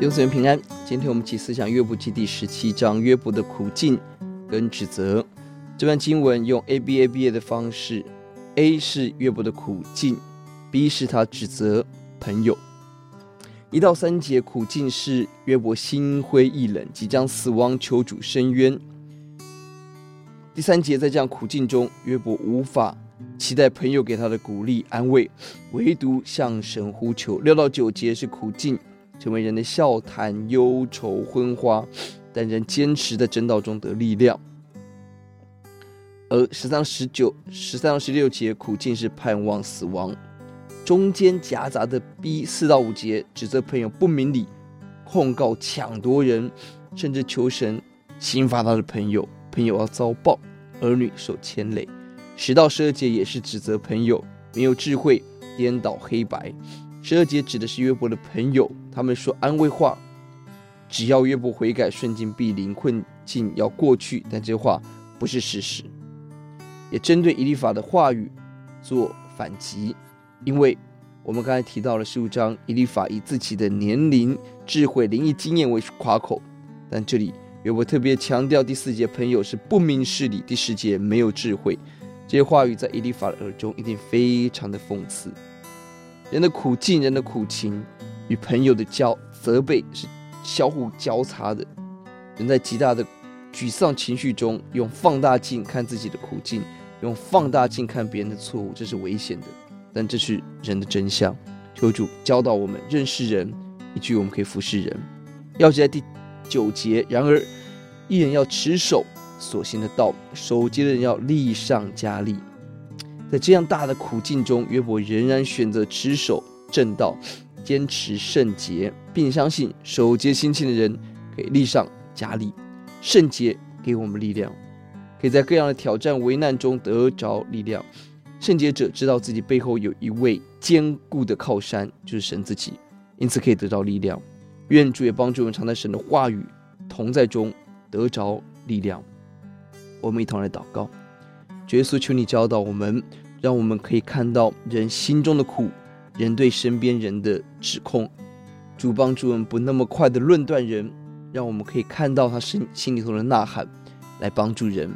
弟兄姊妹平安，今天我们一起思想约伯记第十七章约伯的苦境跟指责。这段经文用 A B A B A 的方式，A 是约伯的苦境，B 是他指责朋友。一到三节苦境是约伯心灰意冷，即将死亡，求主伸冤。第三节在这样苦境中，约伯无法期待朋友给他的鼓励安慰，唯独向神呼求。六到九节是苦境，成为人的笑谈、忧愁、昏花，但人坚持在真道中得力量。而十三、十九、十三到十六节苦境是盼望死亡。中间夹杂的 B 四到五节，指责朋友不明理，控告抢夺人，甚至求神刑罚他的朋友，朋友要遭报，儿女受牵累。十到十二节也是指责朋友没有智慧，颠倒黑白。十二节指的是约伯的朋友，他们说安慰话，只要约伯悔改，顺境必临，困境要过去，但这话不是事实。也针对以利法的话语做反击。因为我们刚才提到了十五章，以利法以自己的年龄、智慧、灵异经验为夸口，但这里约伯特别强调第四节朋友是不明事理，第十节没有智慧。这些话语在以利法的耳中一定非常的讽刺。人的苦境、人的苦情与朋友的交责备是相互交叉的。人在极大的沮丧情绪中，用放大镜看自己的苦境，用放大镜看别人的错误，这是危险的。但这是人的真相，求主教导我们认识人，以至于我们可以服侍人。要记在第九节，然而一人要持守所行的道，守节的人要力上加力。在这样大的苦境中，约伯仍然选择持守正道，坚持圣洁，并相信守节心清的人可以力上加力。圣洁给我们力量，可以在各样的挑战、危难中得着力量。圣洁者知道自己背后有一位坚固的靠山，就是神自己，因此可以得到力量。愿主也帮助我们常在神的话语同在中得着力量。我们一同来祷告，主耶稣，求你教导我们，让我们可以看到人心中的苦，人对身边人的指控。主帮助我们不那么快的论断人，让我们可以看到他心心里头的呐喊，来帮助人。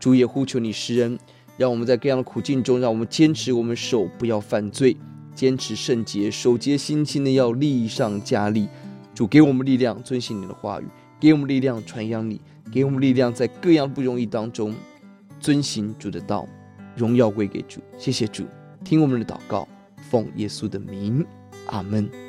主也呼求你施恩。让我们在各样的苦境中，让我们坚持我们手不要犯罪，坚持圣洁，守节心清的要力上加力。主给我们力量，遵行你的话语；给我们力量，传扬你；给我们力量，在各样不容易当中遵行主的道。荣耀归给主，谢谢主，听我们的祷告，奉耶稣的名，阿门。